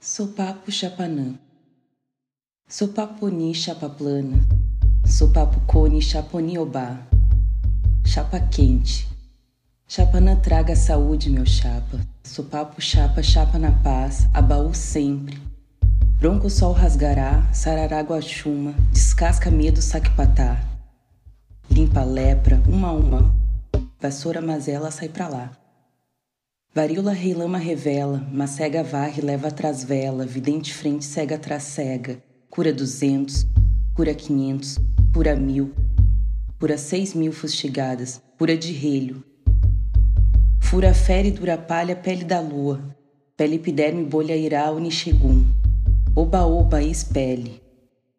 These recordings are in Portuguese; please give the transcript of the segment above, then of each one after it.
Sopapo Chapanã. Sopaponi chapa plana Sopapo cone chaponiobá Chapa quente. Chapanã traga saúde, meu chapa. Sopapo chapa, chapa na paz Abaú sempre. Bronco sol rasgará, sarará guaxuma Descasca medo saquepatá Limpa lepra, uma a uma. Vassoura mazela sai pra lá Varíola reilama revela, mas cega varre leva atrás vela, vidente frente cega atrás cega, cura duzentos, cura quinhentos, cura mil, cura seis mil fustigadas, cura de relho. Fura fere dura palha pele da lua, pele epiderme bolha irá unixegum, oba oba espele,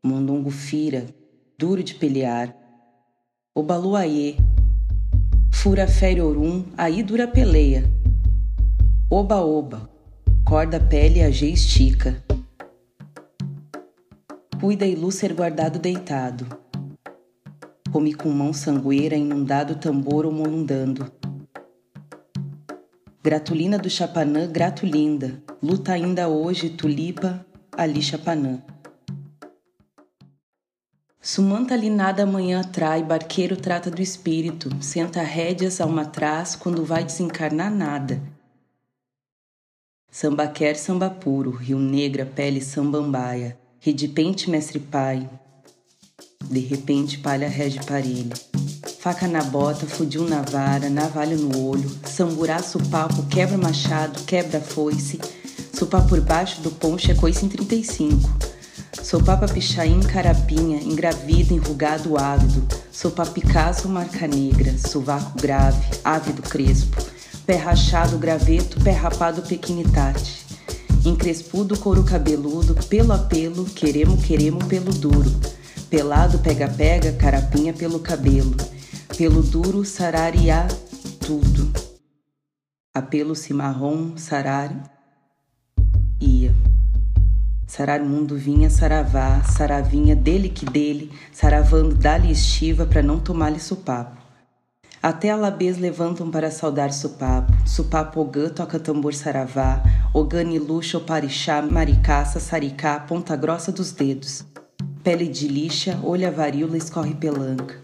mondongo fira, duro de pelear, oba luaê, fura fere orum, aí dura peleia, Oba-oba, corda pele a G estica. Cuida e ser guardado deitado. Come com mão sangueira inundado tambor ou molundando. Gratulina do Chapanã, gratulinda, luta ainda hoje, tulipa, ali Chapanã. Sumanta ali nada amanhã atrai, barqueiro trata do espírito, senta rédeas alma atrás, quando vai desencarnar nada Samba quer samba puro, rio negra, pele sambambaia, redipente mestre pai. De repente palha rege parelho. Faca na bota, fudiu na vara, navalha no olho, samburá supapo, quebra machado, quebra foice, supá por baixo do poncho é coice em 35. Sopapa pichain, carapinha, engravida, enrugado, ávido, sopa Picasso, marca negra, sovaco grave, ávido crespo, pé rachado, graveto, pé rapado, pequinitate. Encrespudo, couro cabeludo, pelo a pelo, queremo, queremo, pelo duro. Pelado, pega-pega, carapinha pelo cabelo. Pelo duro, sarariá, tudo. Apelo cimarrom, sarar, ia. Sarar mundo vinha saravá, saravinha dele que dele, saravando dali estiva para não tomar-lhe supapo. Até alabês levantam para saudar Supapo. Supapo Ogã toca tambor saravá. Ogani luxa, oparixá, maricaça, saricá, ponta grossa dos dedos. Pele de lixa, olha varíola, escorre pelanca.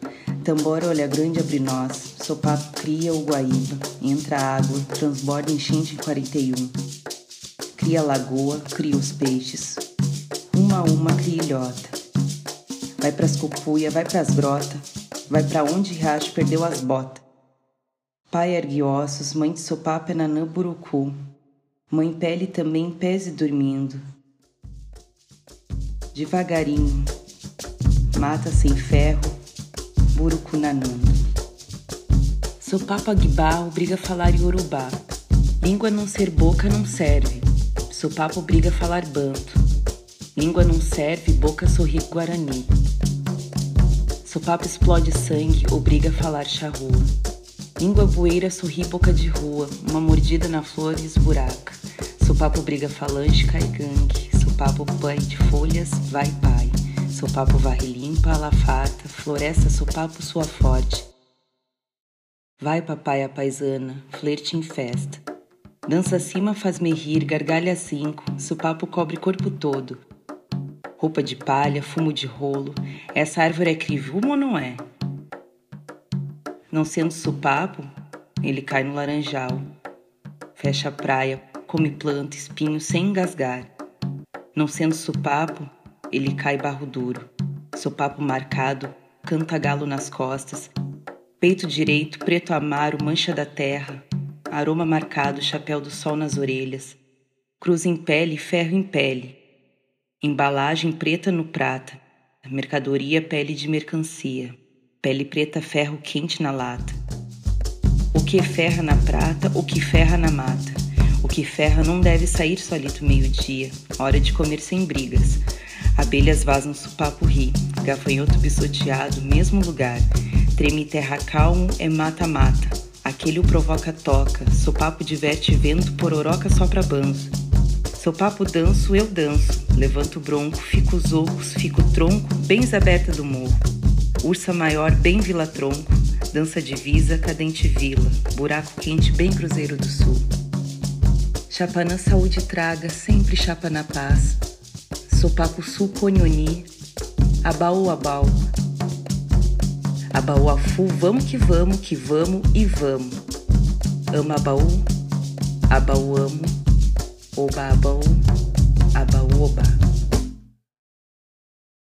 Tambora olha grande abre nós. Sopapo cria o guaíba. Entra água, transborda enchente em 41. Cria lagoa, cria os peixes. Uma a uma cria ilhota. Vai pras cupuia, vai pras grota vai para onde Riacho perdeu as botas. Pai ergue ossos, mãe de sopapa é nanã burucu. Mãe pele também pese dormindo. Devagarinho, mata sem ferro, burucu nanando. Sopapa guibá obriga a falar iorubá. Língua não ser boca não serve. Sopapa obriga a falar banto. Língua não serve, boca sorri guarani. Sopapo explode sangue, obriga a falar charrua. Língua bueira sorri boca de rua, uma mordida na flor esburaca. Sopapo briga falange, cai gangue. Sopapo pai de folhas, vai pai. Sopapo varre limpa, alafata, floresta sopapo sua forte. Vai papai a paisana, flerte em festa. Dança acima faz-me rir, gargalha cinco, sopapo cobre corpo todo roupa de palha, fumo de rolo. Essa árvore é crivumo ou não é? Não sendo supapo, ele cai no laranjal. Fecha a praia, come planta, espinho sem engasgar. Não sendo supapo, ele cai barro duro. Sopapo marcado, canta galo nas costas. Peito direito, preto amaro, mancha da terra. Aroma marcado, chapéu do sol nas orelhas. Cruz em pele, ferro em pele Embalagem preta no prata. Mercadoria pele de mercancia. Pele preta ferro quente na lata. O que ferra na prata, o que ferra na mata. O que ferra não deve sair solito meio-dia. Hora de comer sem brigas. Abelhas vazam supapo ri. Gafanhoto bisoteado, mesmo lugar. Treme terra calmo, é mata-mata. Aquele o provoca toca. Sopapo diverte vento, pororoca sopra banzo. Seu papo danço, eu danço. Levanto bronco, fico zoucos, fico tronco, bem zabeta do Morro. Ursa maior, bem Vila Tronco. Dança divisa, cadente vila. Buraco quente, bem Cruzeiro do Sul. Chapanã saúde traga, sempre chapa na paz. Sopapo sul conioni, abaú abau. Abaú afu, vamos que vamos, que vamos e vamos. Ama abaú, abau amo. Oba Abo, Aba Woba.